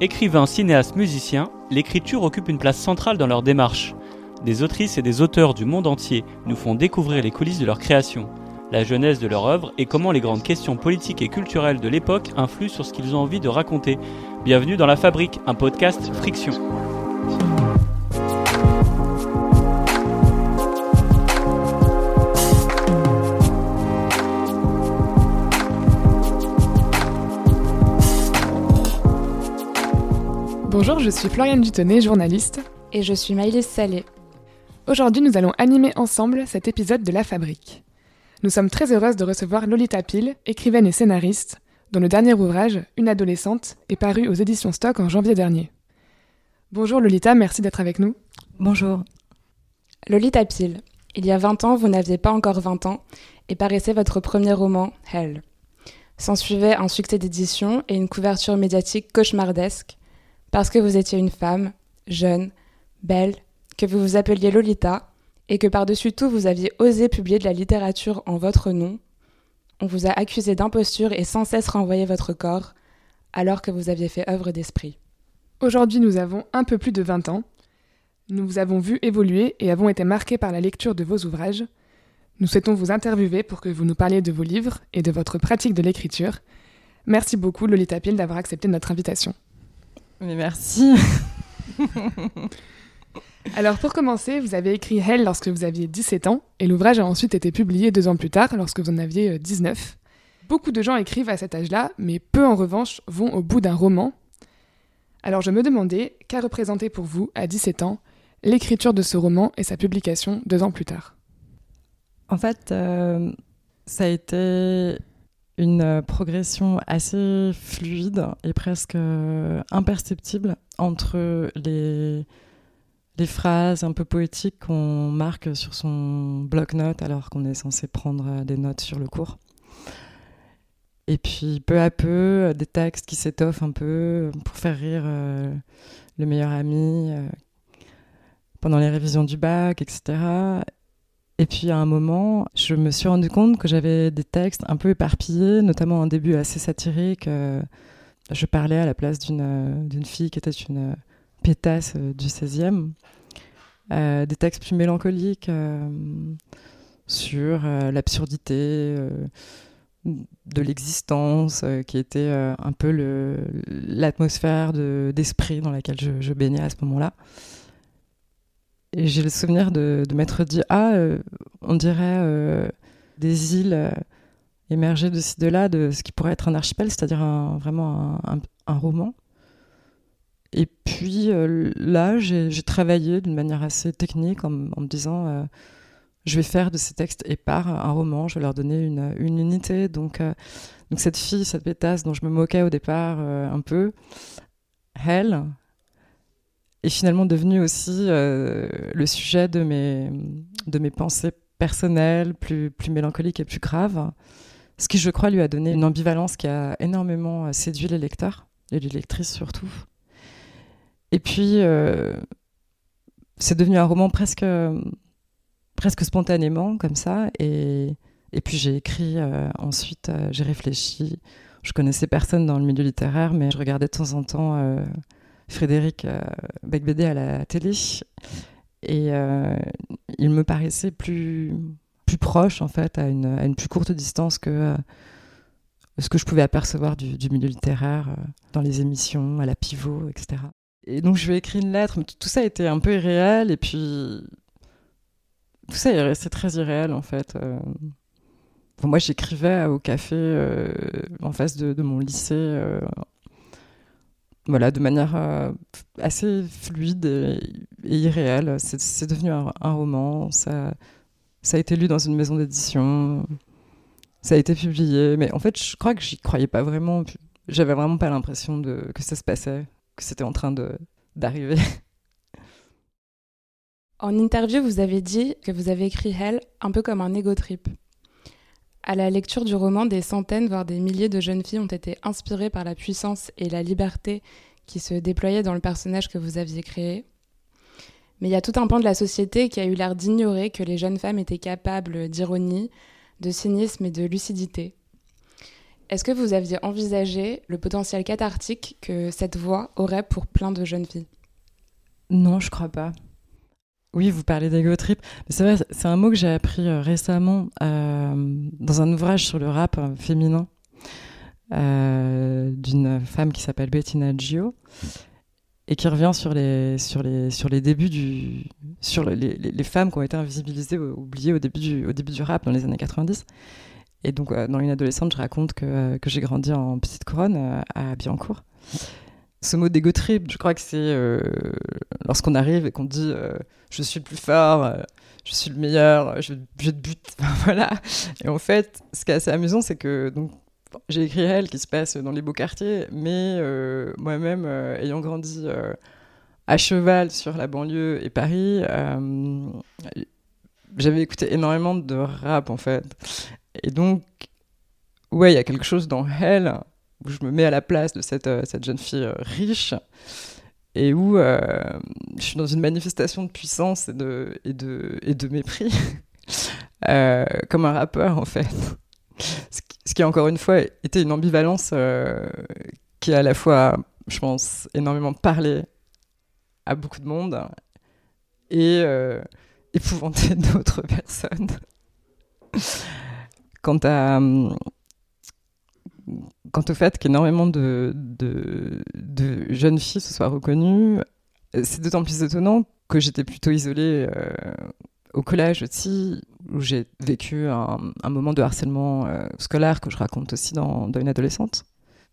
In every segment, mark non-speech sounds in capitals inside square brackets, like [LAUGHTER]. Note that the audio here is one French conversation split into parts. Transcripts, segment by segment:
Écrivains, cinéastes, musiciens, l'écriture occupe une place centrale dans leur démarche. Des autrices et des auteurs du monde entier nous font découvrir les coulisses de leur création, la jeunesse de leur œuvre et comment les grandes questions politiques et culturelles de l'époque influent sur ce qu'ils ont envie de raconter. Bienvenue dans La Fabrique, un podcast Friction. Je suis Floriane Dutonnet, journaliste. Et je suis Maëlys Salé. Aujourd'hui, nous allons animer ensemble cet épisode de La Fabrique. Nous sommes très heureuses de recevoir Lolita Pile, écrivaine et scénariste, dont le dernier ouvrage, Une adolescente, est paru aux éditions Stock en janvier dernier. Bonjour Lolita, merci d'être avec nous. Bonjour. Lolita Pile, il y a 20 ans, vous n'aviez pas encore 20 ans et paraissait votre premier roman, Hell. S'ensuivait un succès d'édition et une couverture médiatique cauchemardesque parce que vous étiez une femme, jeune, belle, que vous vous appeliez Lolita, et que par-dessus tout vous aviez osé publier de la littérature en votre nom, on vous a accusé d'imposture et sans cesse renvoyé votre corps, alors que vous aviez fait œuvre d'esprit. Aujourd'hui, nous avons un peu plus de 20 ans. Nous vous avons vu évoluer et avons été marqués par la lecture de vos ouvrages. Nous souhaitons vous interviewer pour que vous nous parliez de vos livres et de votre pratique de l'écriture. Merci beaucoup, Lolita Pile, d'avoir accepté notre invitation. Mais merci. [LAUGHS] Alors pour commencer, vous avez écrit Hell lorsque vous aviez 17 ans et l'ouvrage a ensuite été publié deux ans plus tard lorsque vous en aviez 19. Beaucoup de gens écrivent à cet âge-là, mais peu en revanche vont au bout d'un roman. Alors je me demandais, qu'a représenté pour vous, à 17 ans, l'écriture de ce roman et sa publication deux ans plus tard? En fait, euh, ça a été une progression assez fluide et presque imperceptible entre les, les phrases un peu poétiques qu'on marque sur son bloc-notes alors qu'on est censé prendre des notes sur le cours. Et puis peu à peu, des textes qui s'étoffent un peu pour faire rire euh, le meilleur ami euh, pendant les révisions du bac, etc. Et puis à un moment, je me suis rendu compte que j'avais des textes un peu éparpillés, notamment un début assez satirique. Euh, je parlais à la place d'une d'une fille qui était une pétasse du 16e. Euh, des textes plus mélancoliques euh, sur euh, l'absurdité de l'existence, qui était un peu l'atmosphère d'esprit dans laquelle je baignais à ce moment-là. Et j'ai le souvenir de, de m'être dit Ah, on dirait des îles émergées de ci, de là, de ce qui pourrait être un archipel, c'est-à-dire vraiment un, roman. Et puis euh, là, j'ai travaillé d'une manière assez technique en, me disant euh, je vais faire de ces textes épars un roman, je vais leur donner une, une unité. Donc, euh, donc cette fille, cette pétasse dont je me moquais au départ un peu, elle, est finalement devenue aussi le sujet de mes, de mes pensées personnelles, plus, plus mélancoliques et plus graves. Ce qui, je crois, lui a donné une ambivalence qui a énormément séduit les lecteurs, et les lectrices surtout. Et puis, euh, c'est devenu un roman presque, presque spontanément, comme ça. Et, et puis, j'ai écrit euh, ensuite, euh, j'ai réfléchi. Je connaissais personne dans le milieu littéraire, mais je regardais de temps en temps Frédéric Becbédé à la télé. Et il me paraissait plus, plus proche, en fait, à une, à une plus courte distance que ce que je pouvais apercevoir du, milieu littéraire dans les émissions, à la pivot, etc. Et donc je lui ai écrit une lettre, mais tout ça était un peu irréel, et puis tout ça est resté très irréel en fait. Euh. moi j'écrivais au café euh, en face de, mon lycée, euh, voilà, de manière assez fluide et, irréelle. C'est devenu un, roman, ça, ça a été lu dans une maison d'édition, ça a été publié, mais en fait je crois que j'y croyais pas vraiment. J'avais vraiment pas l'impression que ça se passait que c'était en train d'arriver. [LAUGHS] En interview, vous avez dit que vous avez écrit Hell un peu comme un ego trip. À la lecture du roman, des centaines, voire des milliers de jeunes filles ont été inspirées par la puissance et la liberté qui se déployaient dans le personnage que vous aviez créé. Mais il y a tout un pan de la société qui a eu l'air d'ignorer que les jeunes femmes étaient capables d'ironie, de cynisme et de lucidité. Est-ce que vous aviez envisagé le potentiel cathartique que cette voix aurait pour plein de jeunes filles? Non, je crois pas. Oui, vous parlez d'ego trip. C'est vrai, c'est un mot que j'ai appris euh, récemment euh, dans un ouvrage sur le rap euh, féminin d'une femme qui s'appelle Bettina Gio et qui revient sur les, sur les, sur les débuts du. sur les, les, femmes qui ont été invisibilisées, oubliées au début, du, au début du rap dans les années 90. Et donc, dans une adolescente, je raconte que, que j'ai grandi en petite couronne à Biancourt ce mot d'ego trip, je crois que c'est euh, lorsqu'on arrive et qu'on dit euh, je suis le plus fort, euh, je suis le meilleur, je, je te bute, [LAUGHS] voilà. Et en fait, ce qui est assez amusant, c'est que donc j'ai écrit elle qui se passe dans les beaux quartiers, mais moi-même ayant grandi à cheval sur la banlieue et Paris, j'avais écouté énormément de rap en fait. Et donc, ouais, il y a quelque chose dans elle où je me mets à la place de cette, euh, cette jeune fille euh, riche et où euh, je suis dans une manifestation de puissance et de, et de, et de mépris, [LAUGHS] comme un rappeur en fait. Ce qui, encore une fois été une ambivalence qui a à la fois, je pense, énormément parlé à beaucoup de monde et épouvanté [LAUGHS] d'autres personnes. Quant à hum, quant au fait qu'énormément de, de, jeunes filles se soient reconnues, c'est d'autant plus étonnant que j'étais plutôt isolée euh, au collège aussi, où j'ai vécu un, moment de harcèlement euh, scolaire que je raconte aussi dans, une adolescente.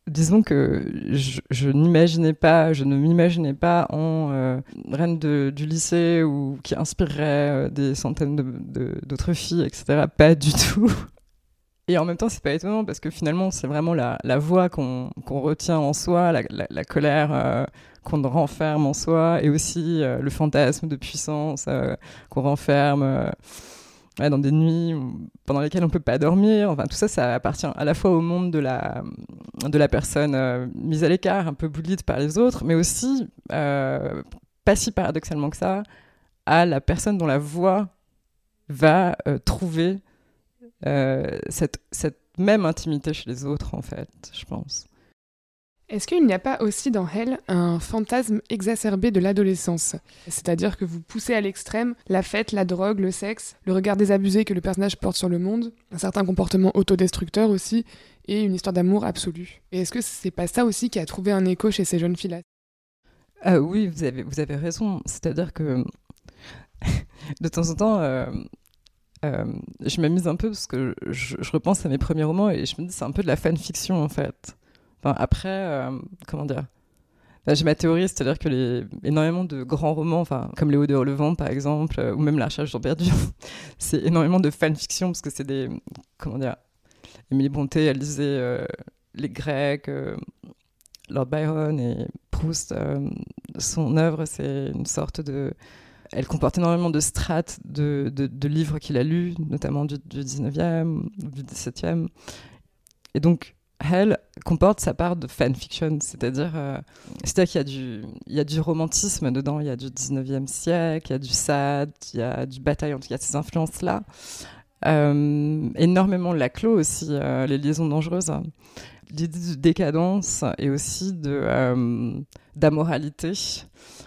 Disons que je, n'imaginais pas, je ne m'imaginais pas en euh, reine du lycée ou qui inspirerait des centaines d'autres filles, etc. Pas du [LAUGHS] tout. Et en même temps, c'est pas étonnant parce que finalement, c'est vraiment la, voix qu'on retient en soi, la, la, colère euh, qu'on renferme en soi, et aussi euh, le fantasme de puissance euh, qu'on renferme dans des nuits pendant lesquelles on peut pas dormir. Enfin, tout ça, ça appartient à la fois au monde de la, de la personne mise à l'écart, un peu bullied par les autres, mais aussi, pas si paradoxalement que ça, à la personne dont la voix va trouver euh, cette, cette même intimité chez les autres, en fait, je pense. Est-ce qu'il n'y a pas aussi dans Hell un fantasme exacerbé de l'adolescence? C'est-à-dire que vous poussez à l'extrême la fête, la drogue, le sexe, le regard désabusé que le personnage porte sur le monde, un certain comportement autodestructeur aussi, et une histoire d'amour absolue. Et est-ce que c'est pas ça aussi qui a trouvé un écho chez ces jeunes filles-là? Euh, Oui, vous avez, vous avez raison. C'est-à-dire que [LAUGHS] de temps en temps, euh, euh, je m'amuse un peu parce que je, repense à mes premiers romans et je me dis c'est un peu de la fanfiction en fait. Enfin, après, euh, comment dire? J'ai ma théorie, c'est-à-dire que les, énormément de grands romans, enfin, comme Les Hauts de Levant par exemple, euh, ou même La Recherche perdu, [LAUGHS] c'est énormément de fanfiction parce que c'est des. Comment dire Émilie Bonté, elle lisait les Grecs, Lord Byron et Proust. son œuvre, c'est une sorte de elle comporte énormément de strates de, livres qu'il a lus, notamment du, 19e, du 17e. Et donc, Hell comporte sa part de fanfiction, c'est-à-dire euh, qu'il y, a du, y a du romantisme dedans, il y a du 19e siècle, il y a du sad, il y a du bataille, en tout cas, ces influences-là. Euh, énormément Laclos aussi, euh, les liaisons dangereuses. L'idée de décadence et aussi de, d'amoralité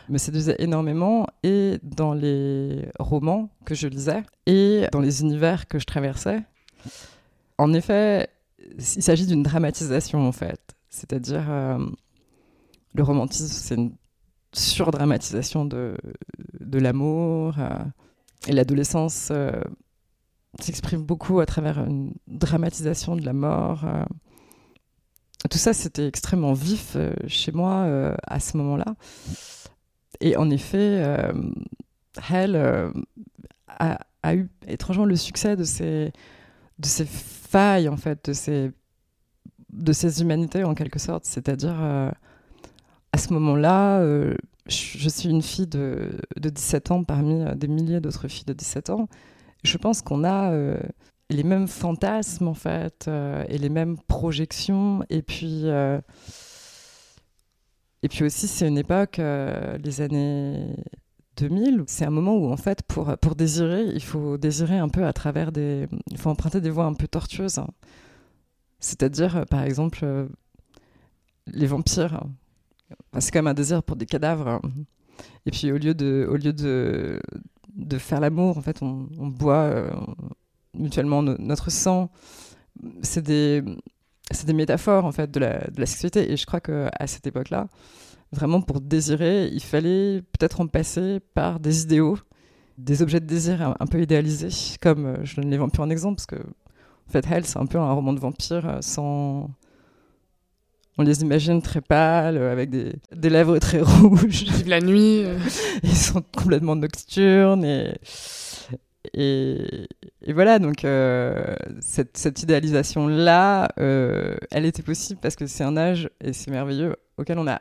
me séduisait énormément et dans les romans que je lisais et dans les univers que je traversais. En effet, il s'agit d'une dramatisation en fait, c'est-à-dire euh, le romantisme, c'est une surdramatisation de, de l'amour euh, et l'adolescence euh, s'exprime beaucoup à travers une dramatisation de la mort. tout ça, c'était extrêmement vif chez moi à ce moment-là. Et en effet, euh, Hell euh, a, eu étrangement le succès de ces, failles, en fait, de ces, humanités, en quelque sorte. C'est-à-dire, euh, à ce moment-là, je, suis une fille de, de 17 ans parmi des milliers d'autres filles de 17 ans. Je pense qu'on a les mêmes fantasmes, en fait, et les mêmes projections. Et puis et puis aussi, c'est une époque, euh, les années 2000, c'est un moment où, en fait, pour, pour désirer, il faut désirer un peu à travers des. Il faut emprunter des voies un peu tortueuses. C'est-à-dire, par exemple, les vampires. c'est quand même un désir pour des cadavres. Et puis au lieu de, au lieu de, de faire l'amour, en fait, on, boit mutuellement notre sang. C'est des, c'est des métaphores en fait de la, de la sexualité. Et je crois qu'à cette époque-là, vraiment pour désirer, il fallait peut-être en passer par des idéaux, des objets de désir un, peu idéalisés, comme euh, je donne les vampires en exemple, parce que en fait, Hell, c'est un peu un roman de vampires euh, sans. On les imagine très pâles, euh, avec des, des lèvres très [LAUGHS] rouges. La nuit. [LAUGHS] Ils sont complètement nocturnes et et, voilà, donc euh, cette, idéalisation-là, euh, elle était possible parce que c'est un âge, et c'est merveilleux, auquel on n'a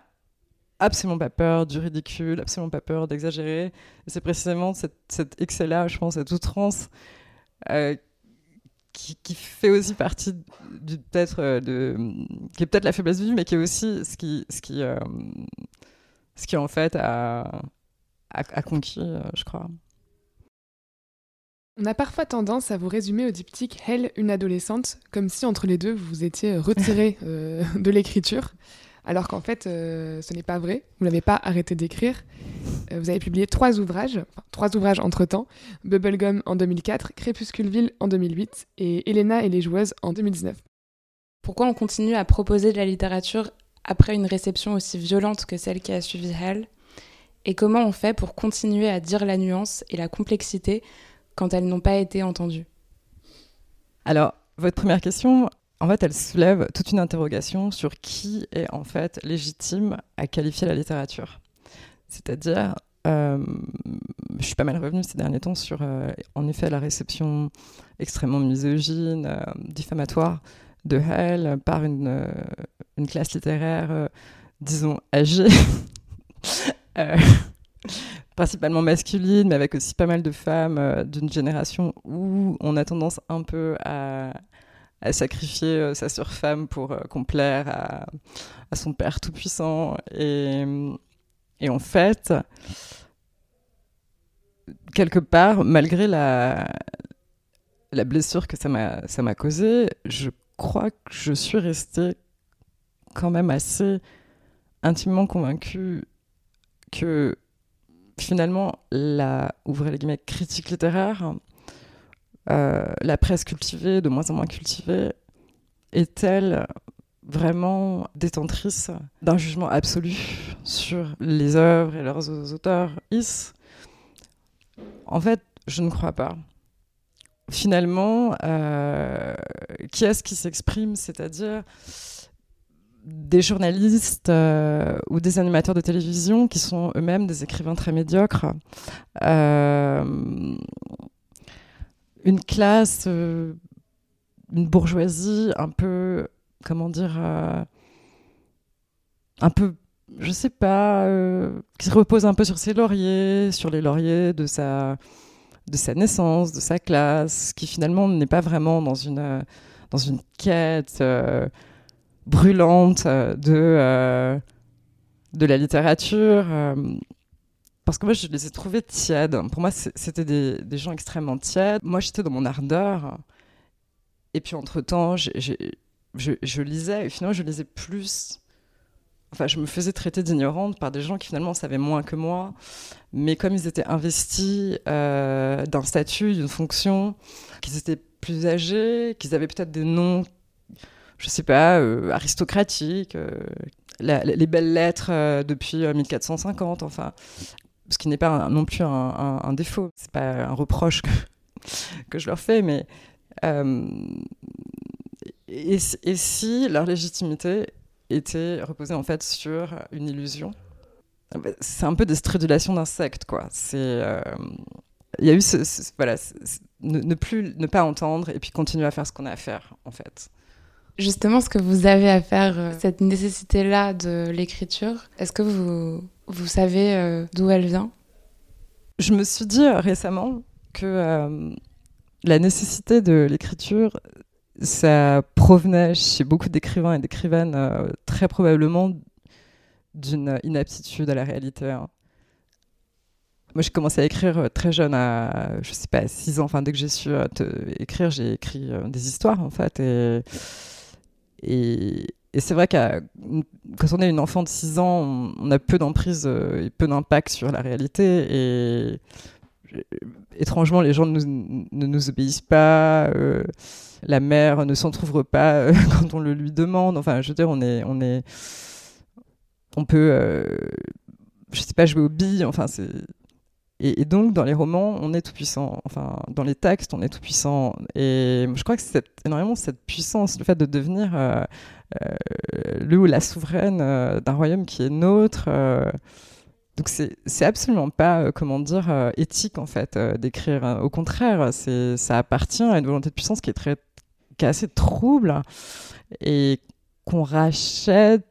absolument pas peur du ridicule, absolument pas peur d'exagérer. C'est précisément cet excès-là, je pense, cette outrance, euh, qui, fait aussi partie du peut-être de qui est peut-être la faiblesse vie, mais qui est aussi ce qui ce qui ce qui en fait a, a conquis, je crois. On a parfois tendance à vous résumer au diptyque Elle, une adolescente, comme si entre les deux vous étiez retiré [LAUGHS] euh, de l'écriture, alors qu'en fait euh, ce n'est pas vrai, vous n'avez pas arrêté d'écrire. Euh, vous avez publié trois ouvrages, trois ouvrages entre-temps, Bubblegum en 2004, Crépusculeville en 2008 et Elena et les joueuses en 2019. Pourquoi on continue à proposer de la littérature après une réception aussi violente que celle qui a suivi Elle Et comment on fait pour continuer à dire la nuance et la complexité quand elles n'ont pas été entendues Alors, votre première question, en fait, elle soulève toute une interrogation sur qui est en fait légitime à qualifier la littérature. C'est-à-dire, euh, je suis pas mal revenue ces derniers temps sur, euh, en effet, la réception extrêmement misogyne, euh, diffamatoire de Hell par une, une classe littéraire, disons, âgée. [LAUGHS] principalement masculine, mais avec aussi pas mal de femmes euh, d'une génération où on a tendance un peu à, sacrifier euh, sa surfemme pour euh, complaire à, son père tout-puissant. Et, et, en fait, quelque part, malgré la, la blessure que ça m'a causée, je crois que je suis restée quand même assez intimement convaincue que finalement, la les guillemets, critique littéraire, euh, la presse cultivée, de moins en moins cultivée, est-elle vraiment détentrice d'un jugement absolu sur les œuvres et leurs auteurs? Is? En fait, je ne crois pas. Finalement, euh, qui est-ce qui s'exprime? C'est-à-dire des journalistes euh, ou des animateurs de télévision qui sont eux-mêmes des écrivains très médiocres. Euh, une classe, euh, une bourgeoisie un peu, comment dire, un peu, je sais pas, qui se repose un peu sur ses lauriers, sur les lauriers de sa, de sa naissance, de sa classe, qui finalement n'est pas vraiment dans une, dans une quête brûlante euh, de, euh, de la littérature. Euh, parce que moi, je les ai trouvés tièdes. Pour moi, c'était des, des, gens extrêmement tièdes. Moi, j'étais dans mon ardeur. Et puis, entre-temps, je, je, lisais. Et finalement, je lisais plus. Enfin, je me faisais traiter d'ignorante par des gens qui finalement savaient moins que moi. Mais comme ils étaient investis d'un statut, d'une fonction, qu'ils étaient plus âgés, qu'ils avaient peut-être des noms je sais pas, euh, aristocratique, euh, les belles lettres euh, depuis 1450, enfin, ce qui n'est pas non plus un, un, un défaut, c'est pas un reproche que, [LAUGHS] je leur fais, mais et, si leur légitimité était reposée en fait sur une illusion? C'est un peu des stridulations d'insectes, quoi. C'est il y a eu ce, voilà, ne, plus ne pas entendre et puis continuer à faire ce qu'on a à faire en fait. Justement, ce que vous avez à faire, euh, cette nécessité-là de l'écriture, est-ce que vous, vous savez euh, d'où elle vient? Je me suis dit euh, récemment que la nécessité de l'écriture, ça provenait chez beaucoup d'écrivains et d'écrivaines très probablement d'une inaptitude à la réalité. Hein. Moi, j'ai commencé à écrire très jeune, à, je sais pas, 6 ans. Enfin, dès que j'ai su écrire, j'ai écrit des histoires, en fait. Et, c'est vrai que quand on est une enfant de 6 ans, on, a peu d'emprise et peu d'impact sur la réalité. Et étrangement, les gens ne nous obéissent pas. la mère ne s'entrouvre pas [LAUGHS] quand on le lui demande. Enfin, je veux dire, on est, on est, on peut, je sais pas, jouer aux billes. Enfin, c'est et, donc, dans les romans, on est tout puissant. Enfin, dans les textes, on est tout puissant. Et je crois que c'est énormément cette puissance, le fait de devenir euh, euh, le ou la souveraine euh, d'un royaume qui est nôtre. donc, c'est absolument pas, comment dire, éthique, en fait, d'écrire. Au contraire, ça appartient à une volonté de puissance qui est, très, qui est assez trouble et qu'on rachète,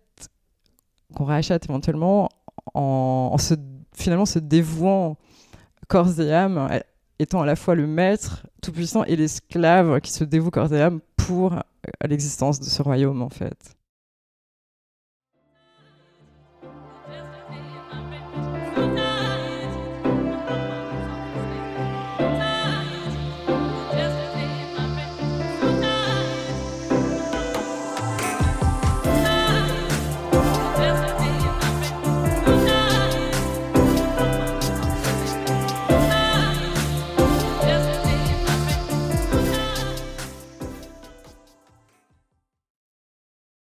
qu'on rachète éventuellement en, en se, finalement se dévouant corps et âme, étant à la fois le maître tout-puissant et l'esclave qui se dévoue corps et âme pour l'existence de ce royaume en fait.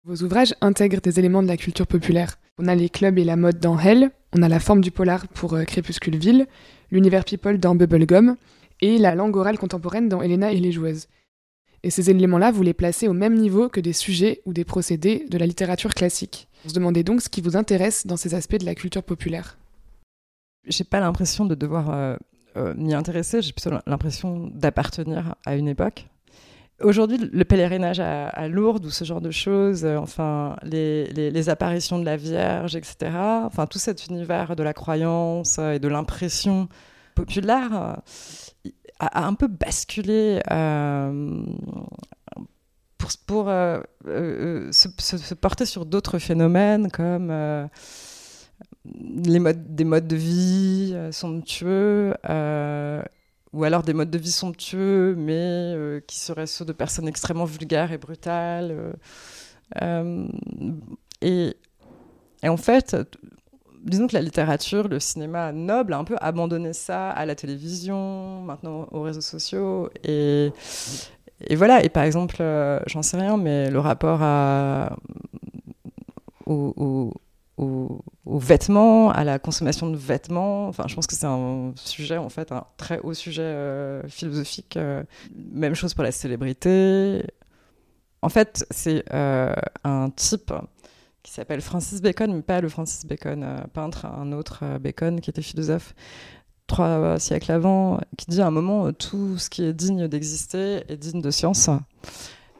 Vos ouvrages intègrent des éléments de la culture populaire. On a les clubs et la mode dans Hell, on a la forme du polar pour euh, Crépuscule Ville, l'univers people dans Bubblegum, et la langue orale contemporaine dans Elena et les joueuses. Et ces éléments-là, vous les placez au même niveau que des sujets ou des procédés de la littérature classique. Vous se demandez donc ce qui vous intéresse dans ces aspects de la culture populaire. J'ai pas l'impression de devoir euh, euh, m'y intéresser, j'ai plutôt l'impression d'appartenir à une époque. Aujourd'hui, le pèlerinage à, Lourdes ou ce genre de choses, euh, enfin, les, apparitions de la Vierge, etc., enfin, tout cet univers de la croyance et de l'impression populaire euh, a, un peu basculé euh, pour, se, porter sur d'autres phénomènes comme des modes de vie somptueux ou alors des modes de vie somptueux, mais euh, qui seraient ceux de personnes extrêmement vulgaires et brutales. Euh, euh, et, en fait, disons que la littérature, le cinéma noble a un peu abandonné ça à la télévision, maintenant aux réseaux sociaux. Et, voilà, et par exemple, j'en sais rien, mais le rapport à, aux, vêtements, à la consommation de vêtements. Enfin, je pense que c'est un sujet, en fait, un très haut sujet euh, philosophique. Euh. même chose pour la célébrité. En fait, c'est euh, un type qui s'appelle Francis Bacon, mais pas le Francis Bacon peintre, un autre Bacon qui était philosophe trois siècles avant, qui dit à un moment tout ce qui est digne d'exister est digne de science.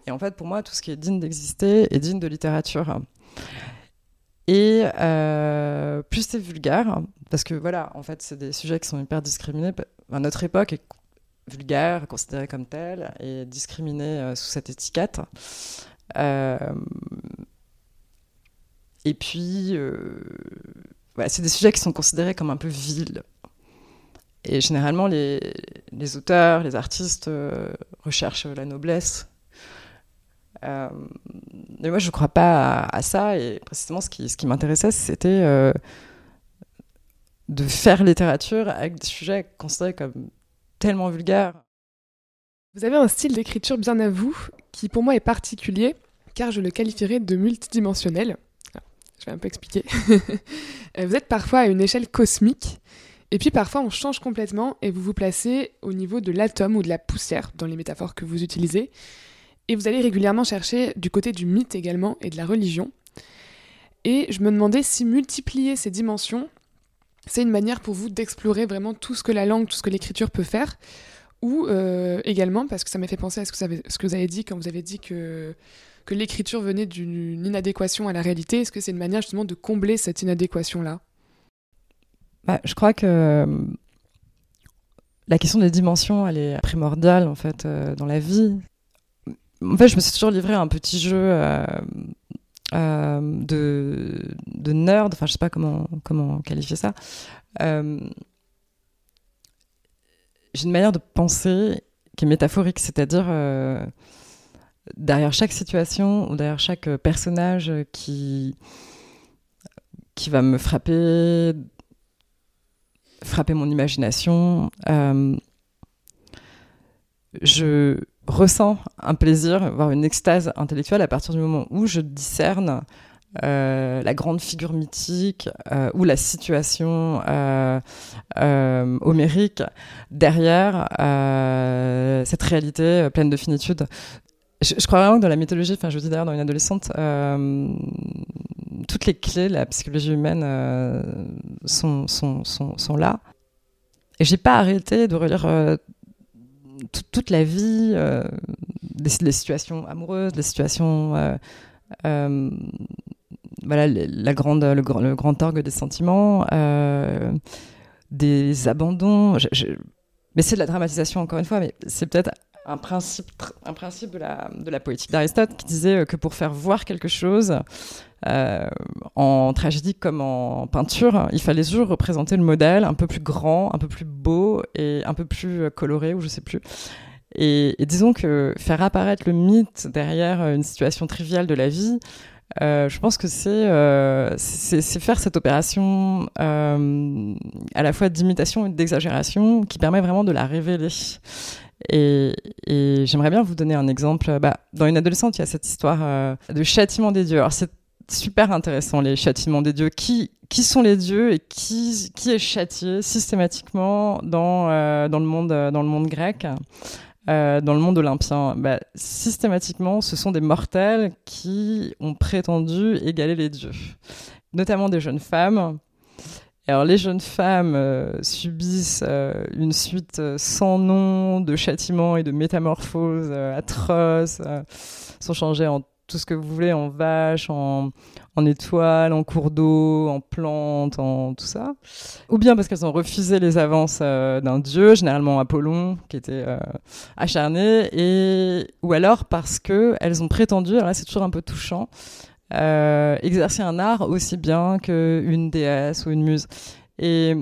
Et en fait, pour moi, tout ce qui est digne d'exister est digne de littérature. Et euh, plus c'est vulgaire, parce que voilà, en fait, c'est des sujets qui sont hyper discriminés. À notre époque est vulgaire, considéré comme tel, et discriminé euh, sous cette étiquette. Euh, et puis, c'est des sujets qui sont considérés comme un peu vils. Et généralement, les auteurs, les artistes recherchent la noblesse euh, mais moi, je ne crois pas à, ça. Et précisément, ce qui, m'intéressait, c'était euh, de faire littérature avec des sujets considérés comme tellement vulgaires. Vous avez un style d'écriture bien à vous, qui pour moi est particulier, car je le qualifierais de multidimensionnel. je vais un peu expliquer. [LAUGHS] vous êtes parfois à une échelle cosmique, et puis parfois on change complètement et vous vous placez au niveau de l'atome ou de la poussière dans les métaphores que vous utilisez. Et vous allez régulièrement chercher du côté du mythe également et de la religion. Et je me demandais si multiplier ces dimensions, c'est une manière pour vous d'explorer vraiment tout ce que la langue, tout ce que l'écriture peut faire, ou euh, également, parce que ça m'a fait penser à ce que, vous avez, dit quand vous avez dit que, l'écriture venait d'une inadéquation à la réalité, est-ce que c'est une manière justement de combler cette inadéquation-là? Bah, Je crois que la question des dimensions, elle est primordiale en fait euh, dans la vie en fait, je me suis toujours livré à un petit jeu euh, euh, de, nerd, enfin, je sais pas comment, comment qualifier ça. Euh, j'ai une manière de penser qui est métaphorique, c'est-à-dire derrière chaque situation ou derrière chaque personnage qui, qui va me frapper, frapper mon imagination, je ressens un plaisir, voire une extase intellectuelle à partir du moment où je discerne euh, la grande figure mythique euh, ou la situation euh, homérique derrière cette réalité pleine de finitude. Je, crois vraiment que dans la mythologie, enfin je dis d'ailleurs dans une adolescente, toutes les clés de la psychologie humaine sont, sont, sont, sont, là. Et j'ai pas arrêté de relire toute la vie, des, situations amoureuses, des situations voilà, la grande, le, grand orgue des sentiments, euh, des abandons. mais c'est de la dramatisation, encore une fois, mais c'est peut-être un principe, un principe de, la, de la poétique d'Aristote qui disait que pour faire voir quelque chose, euh, en tragédie comme en peinture, il fallait toujours représenter le modèle un peu plus grand, un peu plus beau et un peu plus coloré, ou je sais plus. et disons que faire apparaître le mythe derrière une situation triviale de la vie, euh, je pense que euh, c'est c'est faire cette opération euh, à la fois d'imitation et d'exagération qui permet vraiment de la révéler. Et, j'aimerais bien vous donner un exemple. Bah, dans une adolescente, il y a cette histoire de châtiment des dieux. Alors c'est super intéressant les châtiments des dieux. Qui qui sont les dieux et qui qui est châtié systématiquement dans dans le monde dans le monde grec. Euh, dans le monde olympien? Bah, Systématiquement, ce sont des mortels qui ont prétendu égaler les dieux, notamment des jeunes femmes. Alors les jeunes femmes euh, subissent euh, une suite sans nom de châtiments et de métamorphoses atroces, sont changées en tout ce que vous voulez, en vache, en, en étoile, en cours d'eau, en plantes, en tout ça. Ou bien parce qu'elles ont refusé les avances euh, d'un dieu, généralement Apollon, qui était euh, acharné, et ou alors parce qu'elles ont prétendu, alors là c'est toujours un peu touchant, euh, exercer un art aussi bien qu'une déesse ou une muse. Et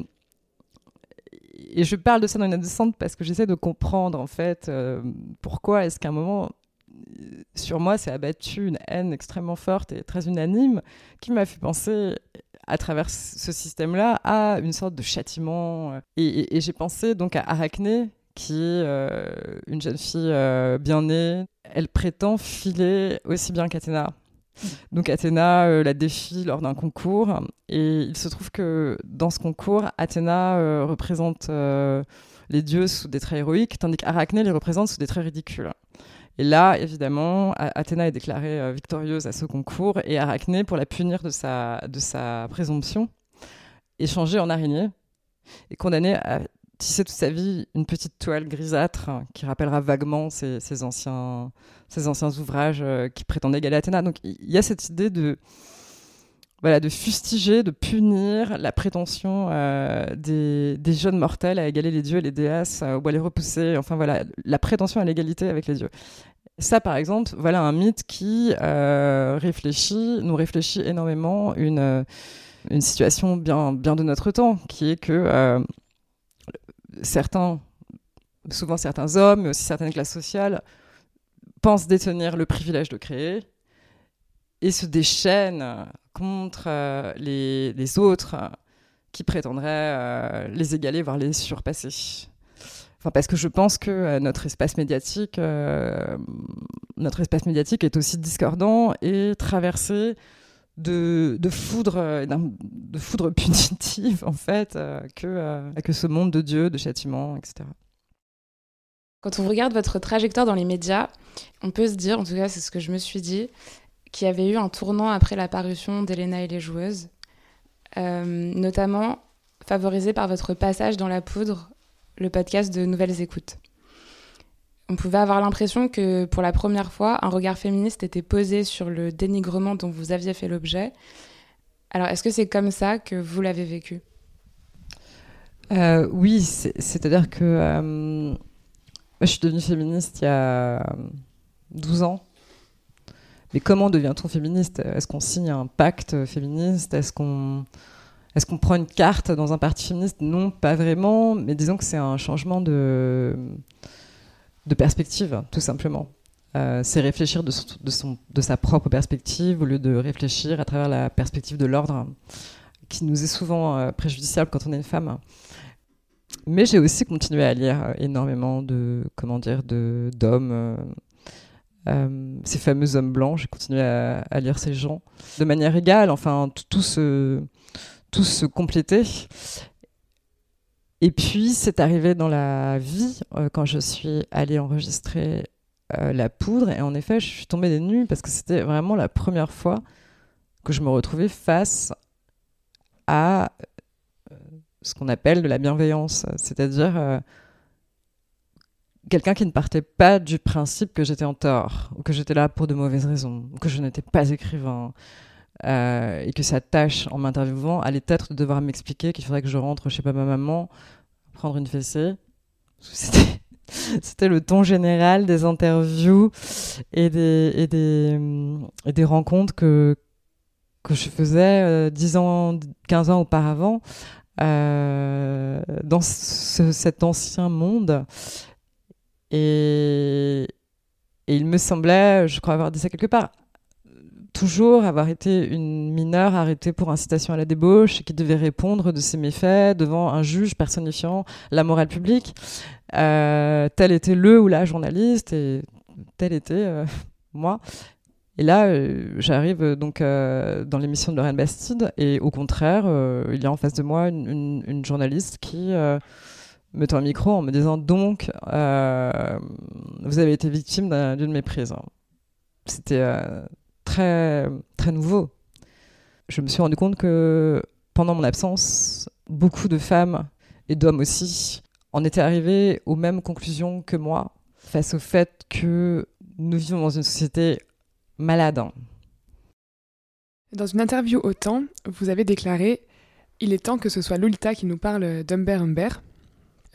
je parle de ça dans une adolescente parce que j'essaie de comprendre en fait pourquoi est-ce qu'à un moment sur moi s'est abattue une haine extrêmement forte et très unanime qui m'a fait penser à travers ce système-là à une sorte de châtiment. Et, j'ai pensé donc à Arachné, qui est euh, une jeune fille euh, bien née. Elle prétend filer aussi bien qu'Athéna. Donc Athéna euh, la défie lors d'un concours et il se trouve que dans ce concours, Athéna représente les dieux sous des traits héroïques, tandis qu'Arachné les représente sous des traits ridicules. Et là, évidemment, Athéna est déclarée euh, victorieuse à ce concours et Arachné, pour la punir de sa, de sa présomption, est changée en araignée et condamnée à tisser toute sa vie une petite toile grisâtre qui rappellera vaguement ses, anciens, ses anciens ouvrages euh, qui prétendaient égaler Athéna. Donc il y a cette idée de, voilà, de fustiger, de punir la prétention euh, des, jeunes mortels à égaler les dieux et les déesses, ou à les repousser, enfin voilà, la prétention à l'égalité avec les dieux. Ça, par exemple, voilà un mythe qui euh, réfléchit, nous réfléchit énormément une, euh, une situation bien, bien de notre temps, qui est que euh, certains, souvent certains hommes, mais aussi certaines classes sociales, pensent détenir le privilège de créer et se déchaînent contre les, les, autres qui prétendraient les égaler, voire les surpasser. Parce que je pense que euh, notre espace médiatique, euh, notre espace médiatique est aussi discordant et traversé de, de foudre, euh, de foudre [LAUGHS] punitive en fait, que, que ce monde de Dieu, de châtiment, etc. Quand on regarde votre trajectoire dans les médias, on peut se dire, en tout cas c'est ce que je me suis dit, qu'il y avait eu un tournant après l'apparition d'Elena et les joueuses, notamment favorisé par votre passage dans la poudre le podcast de Nouvelles Écoutes. On pouvait avoir l'impression que pour la première fois, un regard féministe était posé sur le dénigrement dont vous aviez fait l'objet. Alors, est-ce que c'est comme ça que vous l'avez vécu? Euh, Oui, c'est-à-dire que euh, je suis devenue féministe il y a 12 ans. Mais comment devient-on féministe? Est-ce qu'on signe un pacte féministe? Est-ce qu'on est-ce qu'on prend une carte dans un parti féministe? Non, pas vraiment, mais disons que c'est un changement de, de perspective, tout simplement. euh, c'est réfléchir de, son, de, sa propre perspective au lieu de réfléchir à travers la perspective de l'ordre, qui nous est souvent euh, préjudiciable quand on est une femme. Mais j'ai aussi continué à lire euh, énormément de, comment dire, de d'hommes, ces fameux hommes blancs. J'ai continué à, lire ces gens de manière égale. Enfin, tout se, tout se complétait. Et puis, c'est arrivé dans la vie quand je suis allée enregistrer euh, la poudre. Et en effet, je suis tombée des nues parce que c'était vraiment la première fois que je me retrouvais face à euh, ce qu'on appelle de la bienveillance, c'est-à-dire euh, quelqu'un qui ne partait pas du principe que j'étais en tort, ou que j'étais là pour de mauvaises raisons, ou que je n'étais pas écrivain, et que sa tâche en m'interviewant allait être de devoir m'expliquer qu'il faudrait que je rentre chez papa maman, prendre une fessée. [LAUGHS] C'était le ton général des interviews et des, rencontres que, que je faisais euh, 10 ans, 15 ans auparavant euh, dans cet ancien monde. Et il me semblait, je crois avoir dit ça quelque part, toujours avoir été une mineure arrêtée pour incitation à la débauche et qui devait répondre de ses méfaits devant un juge personnifiant la morale publique. Euh, tel était le ou la journaliste et tel était euh, [LAUGHS] moi. Et là, euh, j'arrive donc dans l'émission de Lorraine Bastide et au contraire, il y a en face de moi une, journaliste qui me tend un micro en me disant donc, vous avez été victime d'une méprise. C'était très, très nouveau. Je me suis rendu compte que pendant mon absence, beaucoup de femmes et d'hommes aussi en étaient arrivés aux mêmes conclusions que moi face au fait que nous vivons dans une société malade. Dans une interview au Temps, vous avez déclaré Il est temps que ce soit Lolita qui nous parle d'Humber Humber.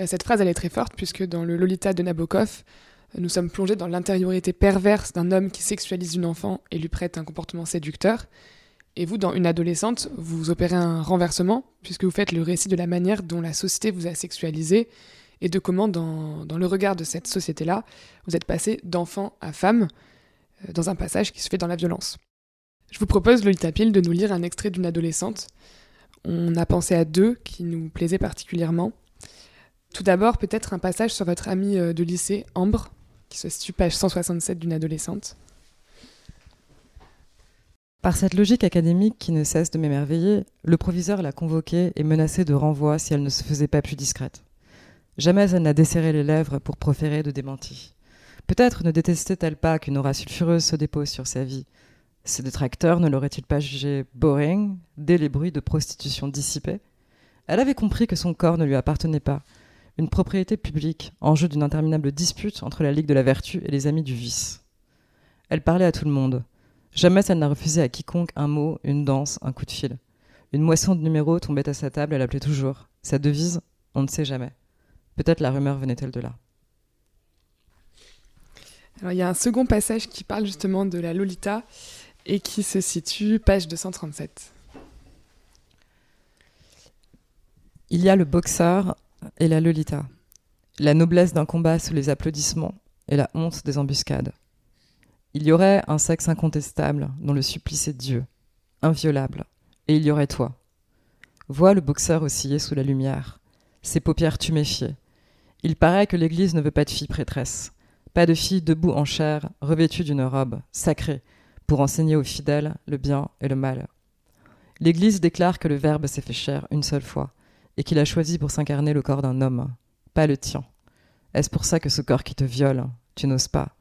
Euh, cette phrase, elle est très forte puisque dans le Lolita de Nabokov, nous sommes plongés dans l'intériorité perverse d'un homme qui sexualise une enfant et lui prête un comportement séducteur. Et vous, dans Une adolescente, vous opérez un renversement, puisque vous faites le récit de la manière dont la société vous a sexualisé et de comment, dans, le regard de cette société-là, vous êtes passé d'enfant à femme, euh, dans un passage qui se fait dans la violence. Je vous propose, Lolita Pile, de nous lire un extrait d'une adolescente. On a pensé à deux qui nous plaisaient particulièrement. Tout d'abord, peut-être un passage sur votre amie euh, de lycée, Ambre, qui se page 167 d'une adolescente. Par cette logique académique qui ne cesse de m'émerveiller, le proviseur l'a convoquée et menacée de renvoi si elle ne se faisait pas plus discrète. Jamais elle n'a desserré les lèvres pour proférer de démentis. Peut-être ne détestait-elle pas qu'une aura sulfureuse se dépose sur sa vie. Ses détracteurs ne l'auraient-ils pas jugé boring dès les bruits de prostitution dissipés? Elle avait compris que son corps ne lui appartenait pas, une propriété publique, enjeu d'une interminable dispute entre la Ligue de la Vertu et les Amis du Vice. Elle parlait à tout le monde. Jamais elle n'a refusé à quiconque un mot, une danse, un coup de fil. Une moisson de numéros tombait à sa table, elle appelait toujours. Sa devise, on ne sait jamais. Peut-être la rumeur venait-elle de là. Alors, il y a un second passage qui parle justement de la Lolita et qui se situe page 237. Il y a le boxeur et la Lolita, la noblesse d'un combat sous les applaudissements et la honte des embuscades. Il y aurait un sexe incontestable dont le supplice est Dieu, inviolable, et il y aurait toi. Vois le boxeur osciller sous la lumière, ses paupières tuméfiées. Il paraît que l'Église ne veut pas de fille prêtresse, pas de fille debout en chair, revêtue d'une robe, sacrée, pour enseigner aux fidèles le bien et le mal. L'Église déclare que le Verbe s'est fait chair une seule fois, et qu'il a choisi pour s'incarner le corps d'un homme, pas le tien. Est-ce pour ça que ce corps qui te viole, tu n'oses pas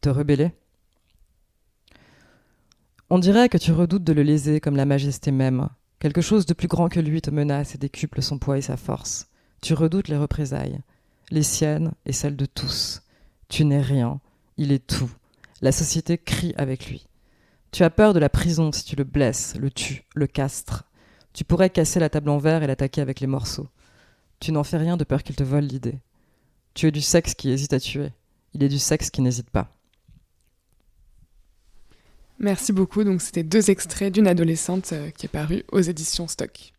te rebeller? On dirait que tu redoutes de le léser comme la majesté même. Quelque chose de plus grand que lui te menace et décuple son poids et sa force. Tu redoutes les représailles, les siennes et celles de tous. Tu n'es rien, il est tout. La société crie avec lui. Tu as peur de la prison si tu le blesses, le tues, le castres. Tu pourrais casser la table en verre et l'attaquer avec les morceaux. Tu n'en fais rien de peur qu'il te vole l'idée. Tu es du sexe qui hésite à tuer. Il est du sexe qui n'hésite pas. Merci beaucoup. Donc, c'était deux extraits d'une adolescente euh, qui est parue aux éditions Stock.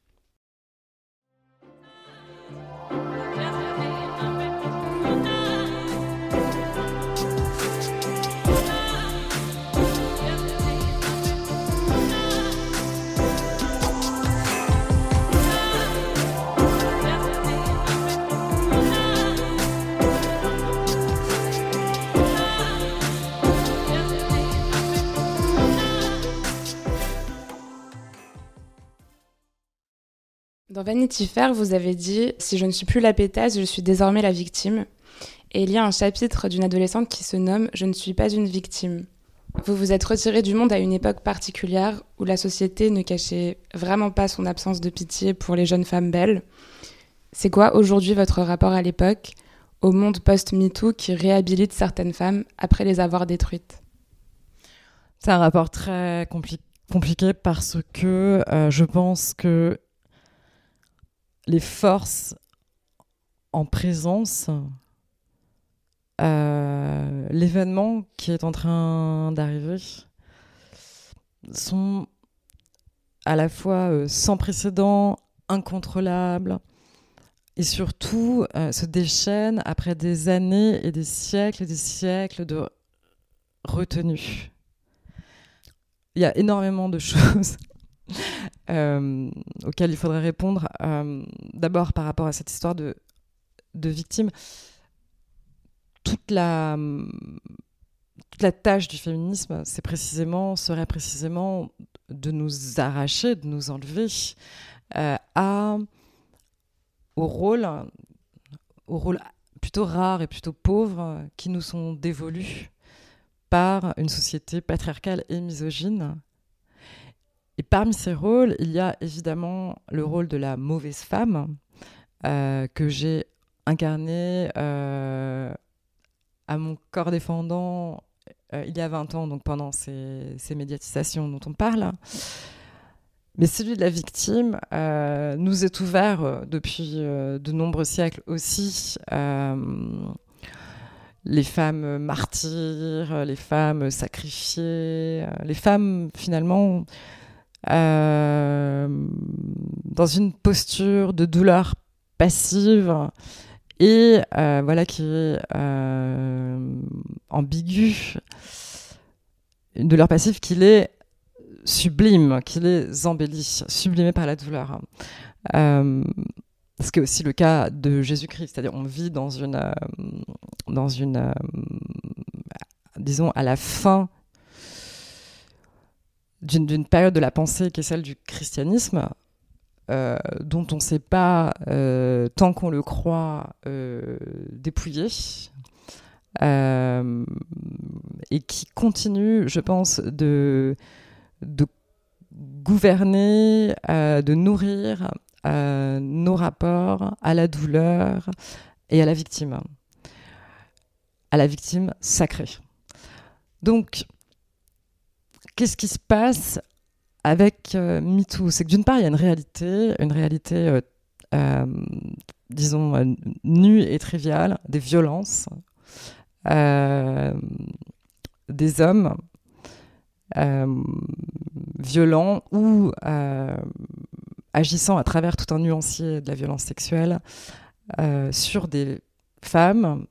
Dans Vanity Fair, vous avez dit Si je ne suis plus la pétasse, je suis désormais la victime. Et il y a un chapitre d'une adolescente qui se nomme Je ne suis pas une victime. Vous vous êtes retiré du monde à une époque particulière où la société ne cachait vraiment pas son absence de pitié pour les jeunes femmes belles. C'est quoi aujourd'hui votre rapport à l'époque, au monde post-MeToo qui réhabilite certaines femmes après les avoir détruites? C'est un rapport très compliqué parce que euh, je pense que les forces en présence euh, l'événement qui est en train d'arriver sont à la fois euh, sans précédent, incontrôlables, et surtout euh, se déchaînent après des années et des siècles et des siècles de retenue. Il y a énormément de [LAUGHS] choses [LAUGHS] auxquelles il faudrait répondre. D'abord par rapport à cette histoire de, victimes toute la, tâche du féminisme, c'est précisément, serait précisément de nous arracher, de nous enlever euh, au rôle, au rôle plutôt rare et plutôt pauvre qui nous sont dévolus par une société patriarcale et misogyne. Et parmi ces rôles, il y a évidemment le rôle de la mauvaise femme euh, que j'ai incarné euh, à mon corps défendant euh, il y a 20 ans, donc pendant ces, médiatisations dont on parle. Mais celui de la victime nous est ouvert depuis de nombreux siècles aussi. les femmes martyrs, les femmes sacrifiées, les femmes finalement dans une posture de douleur passive et euh, voilà qui est euh, ambigu de leur passif qu'il est sublime, qu'il les embellit, sublimé par la douleur. Euh, ce qui est aussi le cas de Jésus-Christ, c'est-à-dire on vit dans une, euh, dans une disons, à la fin d'une période de la pensée qui est celle du christianisme, euh, dont on ne sait pas, euh, tant qu'on le croit, euh, dépouillé. et qui continue, je pense, de, de gouverner, de nourrir nos rapports à la douleur et à la victime. À la victime sacrée. Donc, qu'est-ce qui se passe avec euh, MeToo, c'est que d'une part, il y a une réalité, une réalité, euh, euh, disons, nue et triviale, des violences, des hommes violents ou agissant à travers tout un nuancier de la violence sexuelle sur des femmes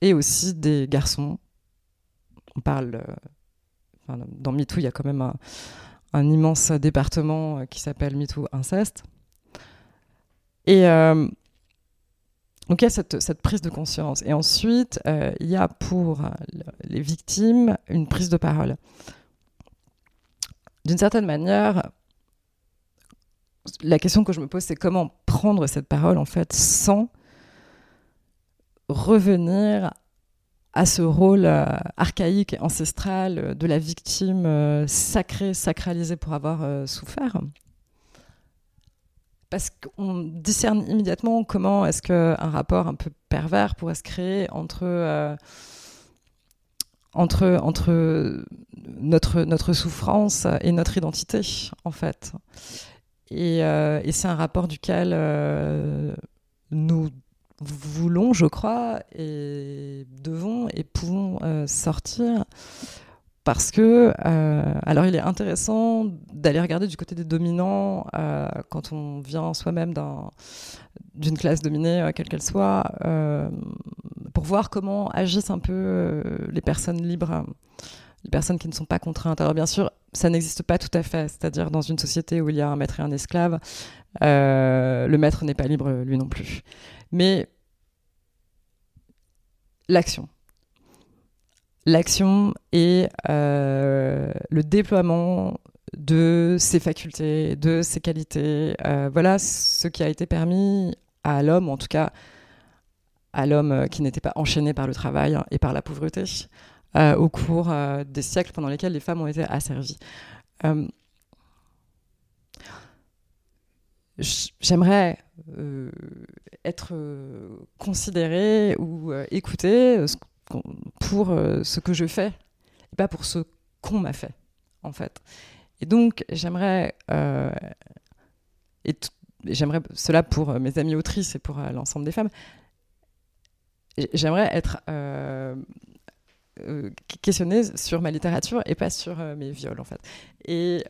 et aussi des garçons. On parle. Dans MeToo, il y a quand même un, immense département euh, qui s'appelle MeToo Inceste. Et euh, donc il y a cette, prise de conscience. Et ensuite, euh, il y a pour les victimes une prise de parole. D'une certaine manière, la question que je me pose, c'est comment prendre cette parole en fait sans revenir à ce rôle euh, archaïque et ancestral euh, de la victime euh, sacrée, sacralisée pour avoir souffert. Parce qu'on discerne immédiatement comment est-ce qu'un rapport un peu pervers pourrait se créer entre, entre, entre notre, notre souffrance et notre identité, en fait. Et, et c'est un rapport duquel nous voulons, je crois, et devons et pouvons euh, sortir parce que, euh, alors il est intéressant d'aller regarder du côté des dominants euh, quand on vient soi-même d'une classe dominée, quelle qu'elle soit, pour voir comment agissent un peu les personnes libres, les personnes qui ne sont pas contraintes. Alors bien sûr, ça n'existe pas tout à fait, c'est-à-dire dans une société où il y a un maître et un esclave, le maître n'est pas libre lui non plus. Mais l'action. L'action et euh, le déploiement de ses facultés, de ses qualités. Euh, voilà ce qui a été permis à l'homme, en tout cas à l'homme qui n'était pas enchaîné par le travail et par la pauvreté, euh, au cours euh, des siècles pendant lesquels les femmes ont été asservies. J'aimerais être considérée ou écoutée pour ce que je fais, et pas pour ce qu'on m'a fait, en fait. Et donc, j'aimerais, euh, et j'aimerais cela pour euh, mes amies autrices et pour euh, l'ensemble des femmes, j'aimerais être questionnée sur ma littérature et pas sur mes viols, en fait. Et,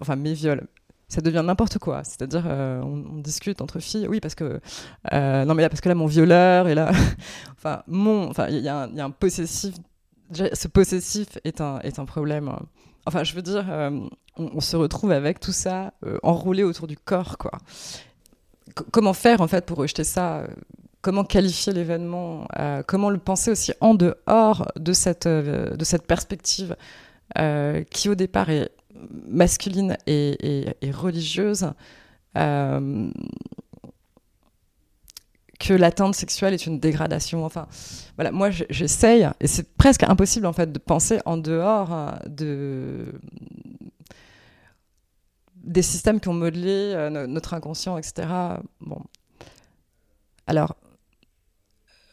enfin, mes viols ça devient n'importe quoi. C'est-à-dire, on, discute entre filles, oui, parce que non, mais là, parce que là, mon violeur et là, [LAUGHS] enfin, mon, enfin, il y, a un possessif. Ce possessif est un est un problème Enfin, je veux dire, euh, on, se retrouve avec tout ça euh, enroulé autour du corps, quoi. comment faire, en fait, pour rejeter ça euh, Comment qualifier l'événement Comment le penser aussi en dehors de cette, de cette perspective qui, au départ, est masculine et, religieuse que l'atteinte sexuelle est une dégradation. Enfin, voilà, moi j'essaye, et c'est presque impossible en fait de penser en dehors euh, de des systèmes qui ont modelé euh, notre inconscient, etc. Bon, alors.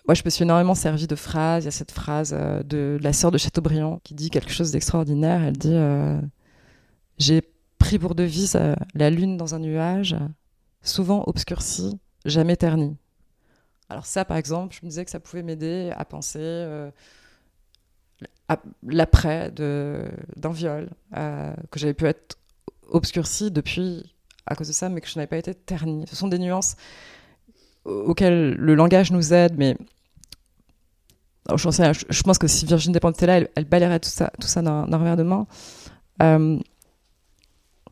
Moi, je me suis énormément servi de phrases. Il y a cette phrase euh, de, la sœur de Chateaubriand qui dit quelque chose d'extraordinaire. Elle dit J'ai pris pour devise la lune dans un nuage, souvent obscurci, jamais terni. Alors ça, par exemple, je me disais que ça pouvait m'aider à penser euh, l'après d'un viol, euh, que j'avais pu être obscurcie depuis à cause de ça, mais que je n'avais pas été ternie. Ce sont des nuances auxquelles le langage nous aide, mais je, pense que si Virginie Despentes était là, elle, elle balayerait tout ça, tout ça d'un revers de main. Euh,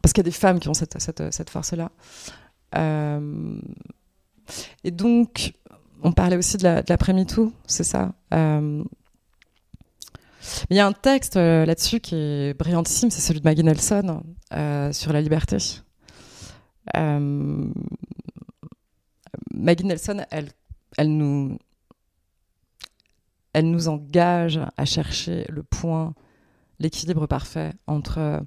parce qu'il y a des femmes qui ont cette, force-là. et donc, on parlait aussi de l'après-MeToo, c'est ça. Euh, il y a un texte euh, là-dessus qui est brillantissime, c'est celui de Maggie Nelson euh, sur la liberté. Maggie Nelson, elle, elle, nous, elle nous engage à chercher le point, l'équilibre parfait entre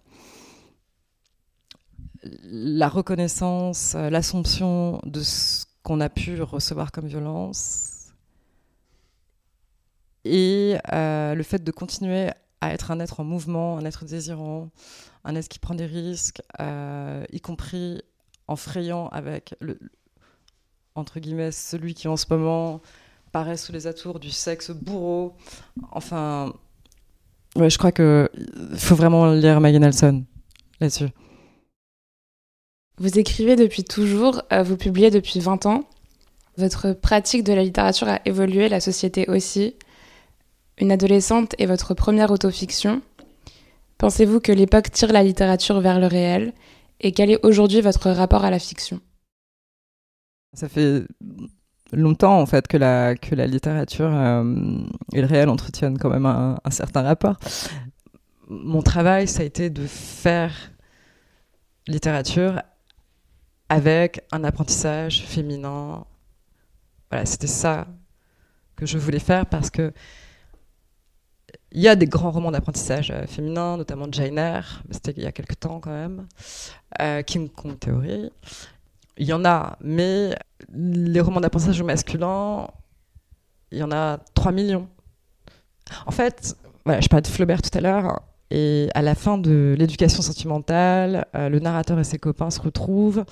la reconnaissance, l'assomption de ce qu'on a pu recevoir comme violence. Et euh, le fait de continuer à être un être en mouvement, un être désirant, un être qui prend des risques, euh, y compris en frayant avec le, entre guillemets, celui qui en ce moment paraît sous les atours du sexe bourreau. Enfin, je crois qu'il faut vraiment lire Maggie Nelson là-dessus. Vous écrivez depuis toujours, euh, vous publiez depuis 20 ans. Votre pratique de la littérature a évolué, la société aussi. Une adolescente est votre première autofiction. Pensez-vous que l'époque tire la littérature vers le réel? Et quel est aujourd'hui votre rapport à la fiction? Ça fait longtemps en fait que la, que la littérature euh, et le réel entretiennent quand même un certain rapport. Mon travail, ça a été de faire littérature avec un apprentissage féminin. Voilà, c'était ça que je voulais faire parce que il y a des grands romans d'apprentissage euh, féminin, notamment Jane Eyre, c'était il y a quelques temps quand même, euh, Kim Kong Theory. Il y en a, mais les romans d'apprentissage masculin, il y en a 3 millions. En fait, voilà, je parlais de Flaubert tout à l'heure, et à la fin de l'éducation sentimentale, euh, le narrateur et ses copains se retrouvent.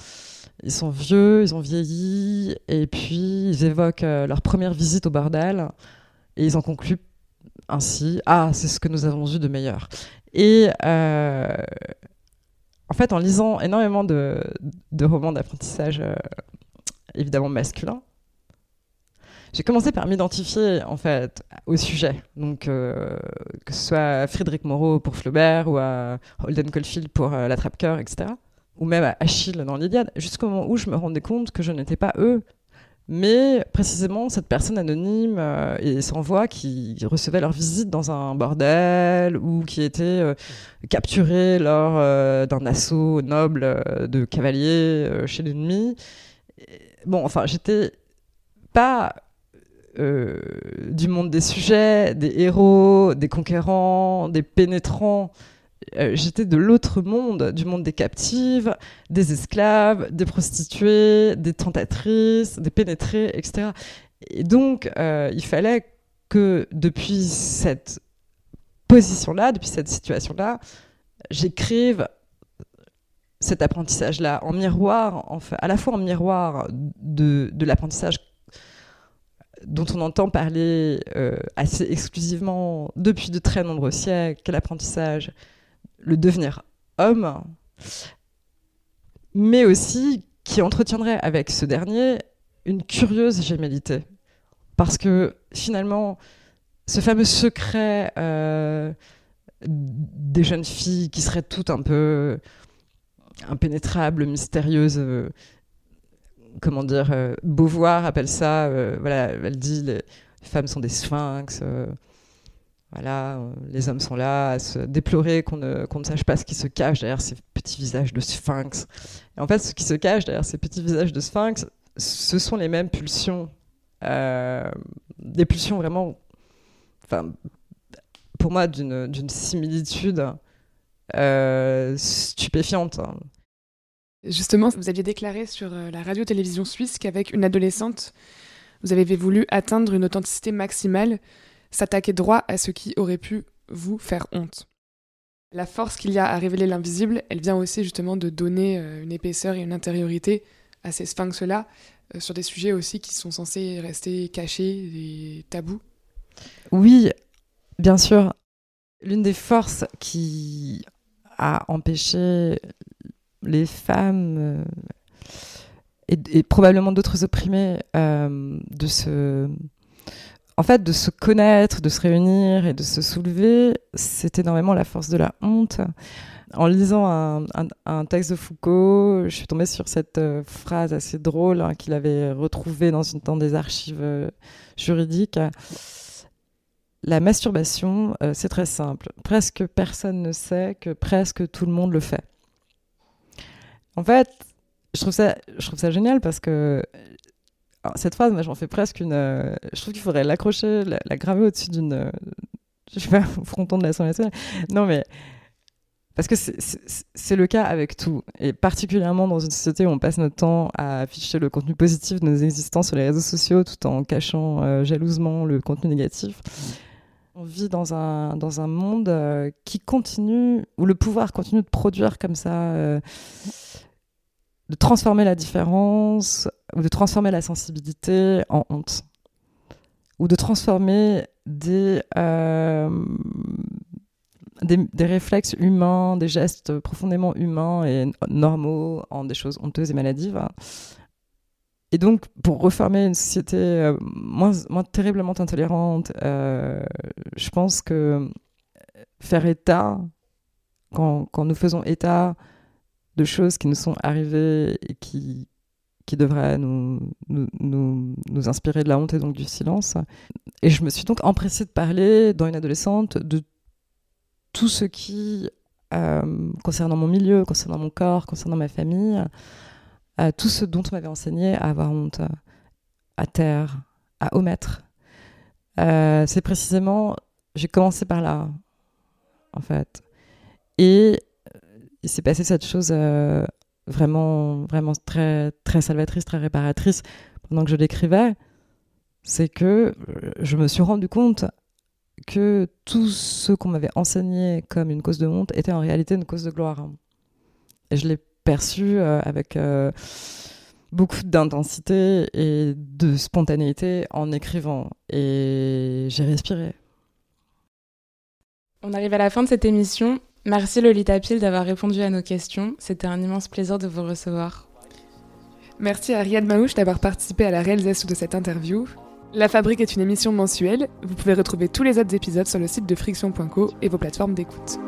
Ils sont vieux, ils ont vieilli, et puis ils évoquent euh, leur première visite au bordel, et ils en concluent ainsi Ah, c'est ce que nous avons eu de meilleur. Et euh, en fait, en lisant énormément de, romans d'apprentissage, évidemment masculins, j'ai commencé par m'identifier en fait au sujet, donc euh, que ce soit Frédéric Moreau pour Flaubert ou à Holden Caulfield pour euh, La Trappe-Cœur, etc. Ou même à Achille dans l'Iliade, jusqu'au moment où je me rendais compte que je n'étais pas eux, mais précisément cette personne anonyme euh, et sans voix qui recevait leur visite dans un bordel ou qui était capturée lors d'un assaut noble de cavaliers chez l'ennemi. Bon, enfin, j'étais pas du monde des sujets, des héros, des conquérants, des pénétrants euh, j'étais de l'autre monde, du monde des captives, des esclaves, des prostituées, des tentatrices, des pénétrées, etc. Et donc, euh, il fallait que depuis cette position-là, depuis cette situation-là, j'écrive cet apprentissage-là en miroir, enfin, à la fois en miroir de l'apprentissage dont on entend parler euh, assez exclusivement depuis de très nombreux siècles, l'apprentissage le devenir homme, mais aussi qui entretiendrait avec ce dernier une curieuse gémellité. Parce que finalement, ce fameux secret euh, des jeunes filles qui seraient toutes un peu impénétrables, mystérieuses, comment dire, euh, Beauvoir appelle ça, voilà, elle dit les femmes sont des sphinx voilà, euh, les hommes sont là à se déplorer qu'on ne, ne, sache pas ce qui se cache derrière ces petits visages de sphinx. Et en fait, ce qui se cache derrière ces petits visages de sphinx, ce sont les mêmes pulsions. Euh, des pulsions vraiment, enfin, pour moi, d'une similitude euh, stupéfiante. Justement, vous aviez déclaré sur la radio-télévision suisse qu'avec une adolescente, vous avez voulu atteindre une authenticité maximale s'attaquer droit à ce qui aurait pu vous faire honte. La force qu'il y a à révéler l'invisible, elle vient aussi justement de donner euh, une épaisseur et une intériorité à ces sphinx-là, euh, sur des sujets aussi qui sont censés rester cachés et tabous. Oui, bien sûr. L'une des forces qui a empêché les femmes euh, et, probablement d'autres opprimés de se en fait, de se connaître, de se réunir et de se soulever, c'est énormément la force de la honte. En lisant un, texte de Foucault, je suis tombée sur cette euh, phrase assez drôle hein, qu'il avait retrouvée dans une temps des archives euh, juridiques. La masturbation, euh, c'est très simple. Presque personne ne sait que presque tout le monde le fait. En fait, je trouve ça, je trouve ça génial parce que cette phrase, moi, j'en fais presque une. Euh, je trouve qu'il faudrait l'accrocher, la, graver au-dessus d'une. Euh, je sais pas, [LAUGHS] au fronton de l'Assemblée nationale. Non, mais. Parce que c'est le cas avec tout. Et particulièrement dans une société où on passe notre temps à afficher le contenu positif de nos existences sur les réseaux sociaux tout en cachant euh, jalousement le contenu négatif. On vit dans un, monde qui continue, où le pouvoir continue de produire comme ça de transformer la différence ou de transformer la sensibilité en honte ou de transformer des, euh, des, réflexes humains, des gestes profondément humains et normaux en des choses honteuses et maladives. Et donc, pour reformer une société euh, moins, terriblement intolérante, euh, je pense que faire état, quand, nous faisons état de choses qui nous sont arrivées et qui, devraient nous, inspirer de la honte et donc du silence. Et je me suis donc empressée de parler dans une adolescente de tout ce qui, euh, concernant mon milieu, concernant mon corps, concernant ma famille, euh, tout ce dont on m'avait enseigné à avoir honte, à taire, à omettre. Euh, c'est précisément, j'ai commencé par là, en fait. Et il s'est passé cette chose euh, vraiment, vraiment très, très salvatrice, très réparatrice pendant que je l'écrivais. C'est que euh, je me suis rendu compte que tout ce qu'on m'avait enseigné comme une cause de honte était en réalité une cause de gloire. Et je l'ai perçu euh, avec beaucoup d'intensité et de spontanéité en écrivant. Et j'ai respiré. On arrive à la fin de cette émission. Merci Lolita Pile d'avoir répondu à nos questions. C'était un immense plaisir de vous recevoir. Merci à Riyad Maouche d'avoir participé à la réalisation de cette interview. La Fabrique est une émission mensuelle. Vous pouvez retrouver tous les autres épisodes sur le site de friction.co et vos plateformes d'écoute.